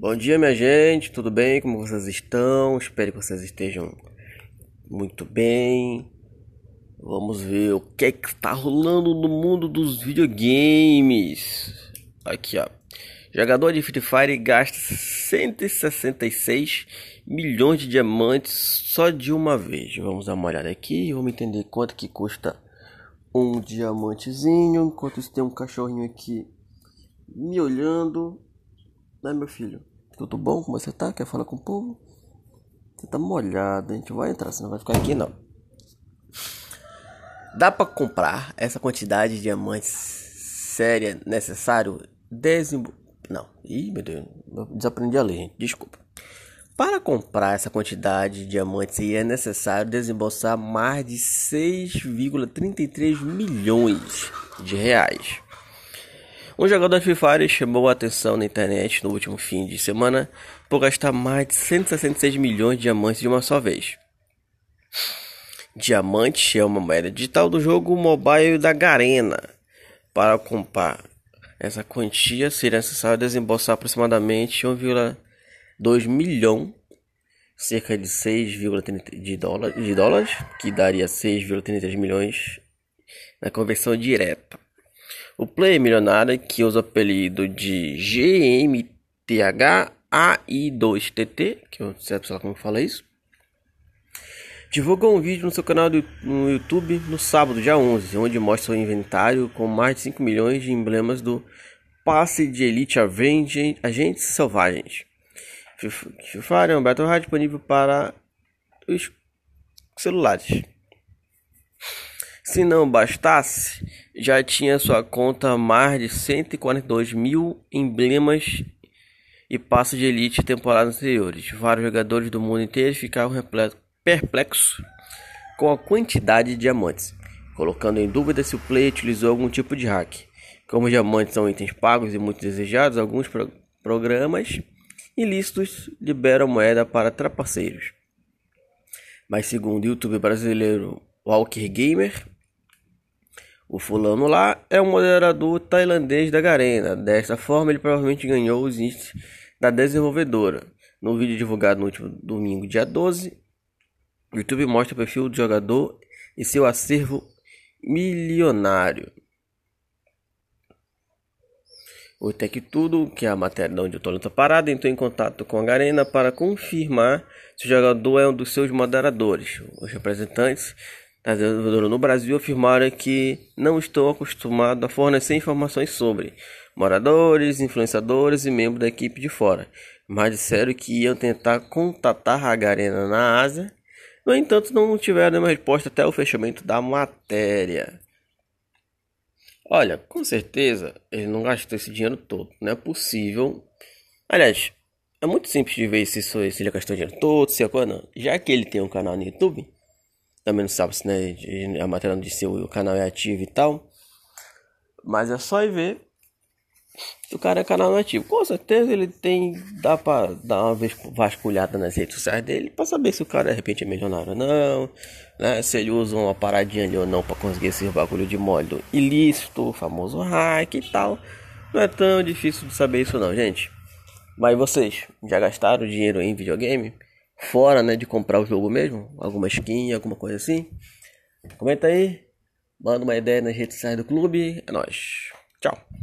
Bom dia, minha gente, tudo bem? Como vocês estão? Espero que vocês estejam muito bem. Vamos ver o que é que está rolando no mundo dos videogames. Aqui, ó. Jogador de Free Fire gasta 166 milhões de diamantes só de uma vez. Vamos dar uma olhada aqui e vamos entender quanto que custa um diamantezinho. Enquanto isso tem um cachorrinho aqui me olhando. Né, meu filho? Tudo bom? Como você tá? Quer falar com o povo? Você tá molhado, a gente vai entrar, você não vai ficar aqui não. Dá para comprar essa quantidade de diamantes séria necessário? Desembo... Não, ih meu Deus, desaprendi a ler, gente. desculpa. Para comprar essa quantidade de diamantes é necessário desembolsar mais de 6,33 milhões de reais. Um jogador Free Fire chamou a atenção na internet no último fim de semana por gastar mais de 166 milhões de diamantes de uma só vez. Diamante é uma moeda digital do jogo mobile da Garena. Para comprar essa quantia seria necessário desembolsar aproximadamente 1,2 milhão, cerca de 6,30 de de dólares, que daria 6,33 milhões na conversão direta. O player milionário, que usa o apelido de GMTHAI2TT, que eu não sei lá como fala isso, divulgou um vídeo no seu canal do, no YouTube no sábado, dia 11, onde mostra o inventário com mais de 5 milhões de emblemas do passe de Elite Agentes Selvagens. FIFA é um Battle disponível para os celulares. Se não bastasse, já tinha sua conta mais de 142 mil emblemas e passos de elite temporadas anteriores. Vários jogadores do mundo inteiro ficaram perplexos com a quantidade de diamantes, colocando em dúvida se o player utilizou algum tipo de hack. Como os diamantes são itens pagos e muito desejados, alguns pro programas ilícitos liberam moeda para trapaceiros. Mas segundo o YouTube brasileiro Walker Gamer, o fulano lá é um moderador tailandês da Garena. Desta forma, ele provavelmente ganhou os índices da desenvolvedora. No vídeo divulgado no último domingo, dia 12, o YouTube mostra o perfil do jogador e seu acervo milionário. O Tech Tudo, que é a matéria de onde eu estou parada, entrou em contato com a Garena para confirmar se o jogador é um dos seus moderadores. Os representantes a desenvolvedora no Brasil afirmaram que não estão acostumados a fornecer informações sobre moradores, influenciadores e membros da equipe de fora, mas disseram que iam tentar contatar a Garena na Ásia. No entanto, não tiveram nenhuma resposta até o fechamento da matéria. Olha, com certeza ele não gastou esse dinheiro todo, não é possível. Aliás, é muito simples de ver se, se ele gastou dinheiro todo, se é não. Já que ele tem um canal no YouTube, também não sabe se né, a matéria não disse se o canal é ativo e tal. Mas é só ir ver se o cara é canal ativo. Com certeza ele tem. Dá pra dar uma vasculhada nas redes sociais dele pra saber se o cara de repente é milionário ou não. Né? Se ele usa uma paradinha ali ou não pra conseguir esse bagulho de modo ilícito, famoso hack e tal. Não é tão difícil de saber isso não, gente. Mas vocês já gastaram dinheiro em videogame? Fora, né, de comprar o jogo mesmo, alguma skin, alguma coisa assim. Comenta aí, manda uma ideia nas redes sociais do clube, é nóis. Tchau.